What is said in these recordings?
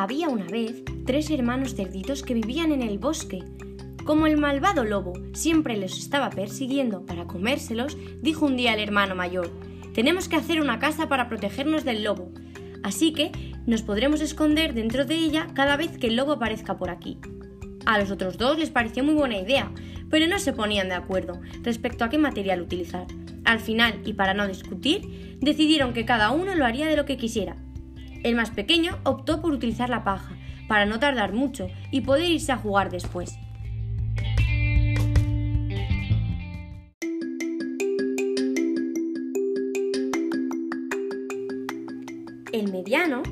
Había una vez tres hermanos cerditos que vivían en el bosque. Como el malvado lobo siempre los estaba persiguiendo para comérselos, dijo un día el hermano mayor, tenemos que hacer una casa para protegernos del lobo, así que nos podremos esconder dentro de ella cada vez que el lobo aparezca por aquí. A los otros dos les pareció muy buena idea, pero no se ponían de acuerdo respecto a qué material utilizar. Al final, y para no discutir, decidieron que cada uno lo haría de lo que quisiera, el más pequeño optó por utilizar la paja, para no tardar mucho y poder irse a jugar después. El mediano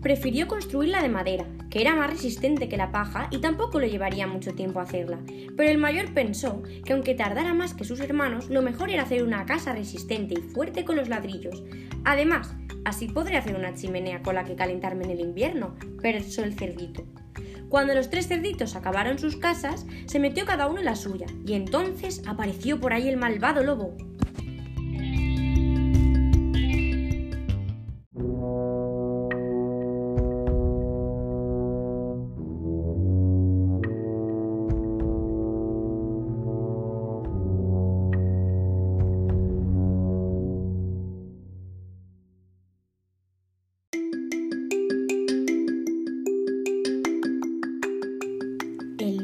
prefirió construirla de madera, que era más resistente que la paja y tampoco le llevaría mucho tiempo hacerla. Pero el mayor pensó que aunque tardara más que sus hermanos, lo mejor era hacer una casa resistente y fuerte con los ladrillos. Además, Así podré hacer una chimenea con la que calentarme en el invierno, pensó el cerdito. Cuando los tres cerditos acabaron sus casas, se metió cada uno en la suya, y entonces apareció por ahí el malvado lobo.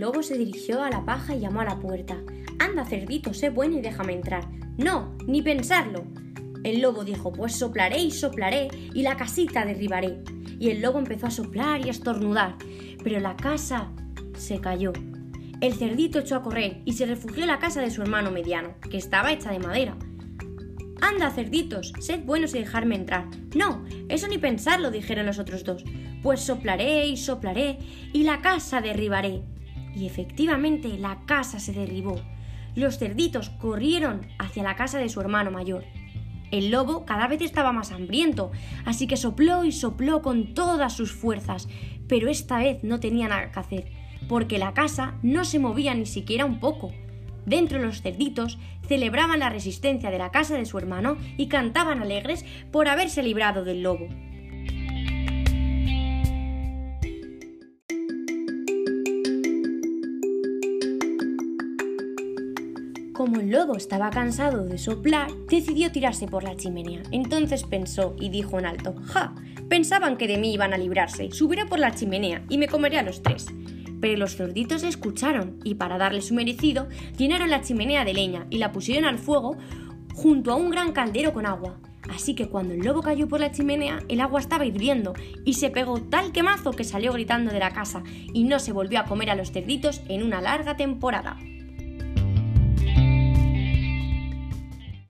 Lobo se dirigió a la paja y llamó a la puerta. Anda, cerdito, sé bueno y déjame entrar. No, ni pensarlo. El lobo dijo, pues soplaré y soplaré y la casita derribaré. Y el lobo empezó a soplar y a estornudar, pero la casa se cayó. El cerdito echó a correr y se refugió en la casa de su hermano mediano, que estaba hecha de madera. Anda, cerditos, sed buenos y dejarme entrar. No, eso ni pensarlo, dijeron los otros dos. Pues soplaré y soplaré y la casa derribaré y efectivamente la casa se derribó. Los cerditos corrieron hacia la casa de su hermano mayor. El lobo cada vez estaba más hambriento, así que sopló y sopló con todas sus fuerzas, pero esta vez no tenía nada que hacer, porque la casa no se movía ni siquiera un poco. Dentro los cerditos celebraban la resistencia de la casa de su hermano y cantaban alegres por haberse librado del lobo. Como el lobo estaba cansado de soplar, decidió tirarse por la chimenea. Entonces pensó y dijo en alto, ¡Ja! Pensaban que de mí iban a librarse. Subiré por la chimenea y me comeré a los tres. Pero los cerditos escucharon y para darle su merecido, llenaron la chimenea de leña y la pusieron al fuego junto a un gran caldero con agua. Así que cuando el lobo cayó por la chimenea, el agua estaba hirviendo y se pegó tal quemazo que salió gritando de la casa y no se volvió a comer a los cerditos en una larga temporada.